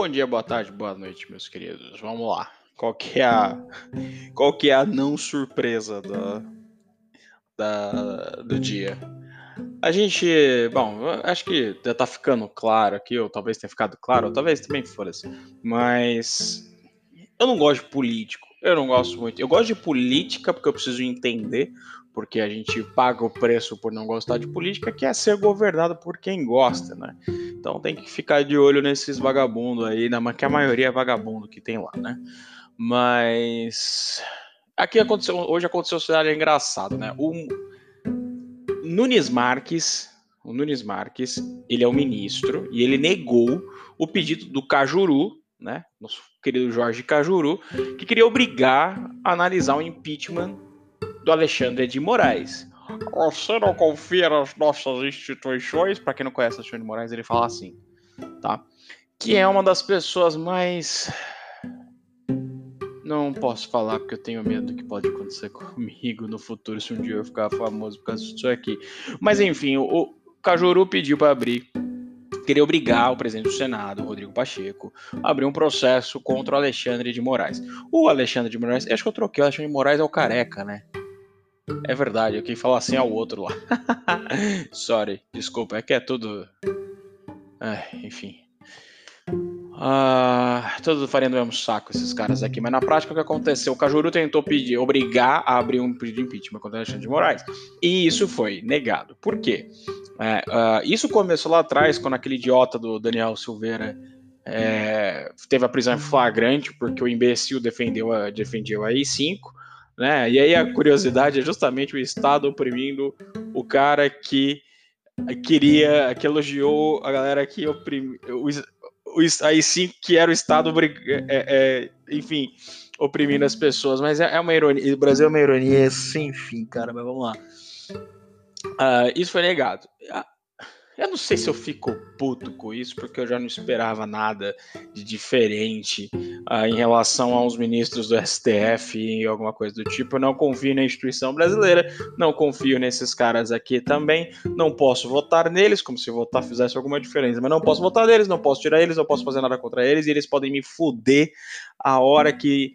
Bom dia, boa tarde, boa noite, meus queridos. Vamos lá. Qual que é a, qual que é a não surpresa da, da, do dia? A gente, bom, acho que já tá ficando claro aqui, ou talvez tenha ficado claro, ou talvez também fosse. Mas eu não gosto de político. Eu não gosto muito. Eu gosto de política porque eu preciso entender, porque a gente paga o preço por não gostar de política, que é ser governado por quem gosta, né? Então tem que ficar de olho nesses vagabundos aí, que a maioria é vagabundo que tem lá, né? Mas aqui aconteceu, hoje aconteceu um cenário engraçado, né? O Nunes Marques, o Nunes Marques, ele é o ministro e ele negou o pedido do Cajuru, né? Nosso querido Jorge Cajuru, que queria obrigar a analisar o impeachment do Alexandre de Moraes. Você não confia nas nossas instituições? Para quem não conhece o Alexandre de Moraes, ele fala assim, tá? Que é uma das pessoas mais não posso falar porque eu tenho medo do que pode acontecer comigo no futuro se um dia eu ficar famoso por causa disso aqui. Mas enfim, o Cajuru pediu para abrir queria obrigar o presidente do Senado, Rodrigo Pacheco, a abrir um processo contra o Alexandre de Moraes. O Alexandre de Moraes, acho que eu troquei, o Alexandre de Moraes é o careca, né? É verdade, quem fala assim é o outro lá. Sorry, desculpa, é que é tudo. enfim. Ah, todos faria do mesmo saco esses caras aqui, mas na prática o que aconteceu? O Cajuru tentou pedir, obrigar a abrir um pedido de impeachment contra Alexandre de Moraes e isso foi negado. Por quê? É, uh, isso começou lá atrás, quando aquele idiota do Daniel Silveira é, teve a prisão em flagrante porque o imbecil defendeu a, defendeu a I5, né? E aí a curiosidade é justamente o Estado oprimindo o cara que queria, que elogiou a galera que oprimiu aí sim que era o Estado, é, é, enfim, oprimindo as pessoas. Mas é, é, uma ironia. O Brasil é uma ironia sem fim, cara. Mas vamos lá. Uh, isso foi negado. Eu não sei se eu fico puto com isso, porque eu já não esperava nada de diferente uh, em relação aos ministros do STF e alguma coisa do tipo. Eu não confio na instituição brasileira, não confio nesses caras aqui também. Não posso votar neles, como se votar fizesse alguma diferença, mas não posso votar neles, não posso tirar eles, não posso fazer nada contra eles, e eles podem me fuder a hora que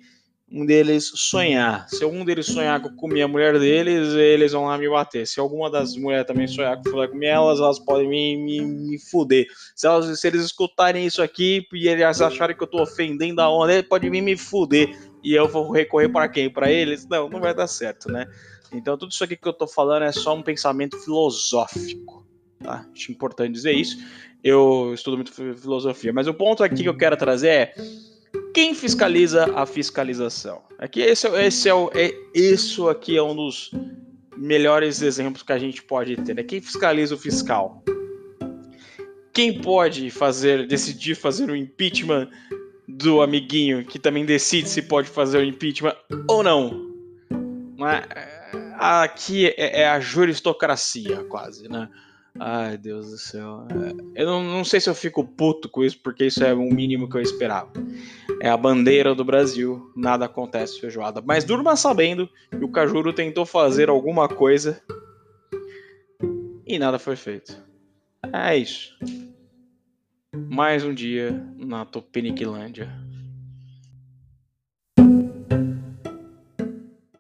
um deles sonhar. Se algum deles sonhar com comer a mulher deles, eles vão lá me bater. Se alguma das mulheres também sonhar com comer elas, elas podem me, me, me fuder. Se, elas, se eles escutarem isso aqui e eles acharem que eu tô ofendendo a onda, eles podem vir me fuder. E eu vou recorrer para quem? Para eles? Não, não vai dar certo, né? Então tudo isso aqui que eu tô falando é só um pensamento filosófico. Tá? Acho importante dizer isso. Eu estudo muito filosofia. Mas o ponto aqui que eu quero trazer é quem fiscaliza a fiscalização? Aqui esse, esse é o, é, isso aqui é um dos melhores exemplos que a gente pode ter. Né? Quem fiscaliza o fiscal? Quem pode fazer, decidir fazer o impeachment do amiguinho que também decide se pode fazer o impeachment ou não? Aqui é, é a juristocracia, quase, né? Ai, Deus do céu. É, eu não, não, sei se eu fico puto com isso, porque isso é o mínimo que eu esperava. É a bandeira do Brasil, nada acontece feijoada. Mas durma sabendo que o Cajuru tentou fazer alguma coisa e nada foi feito. É isso. Mais um dia na Tupiniquilândia.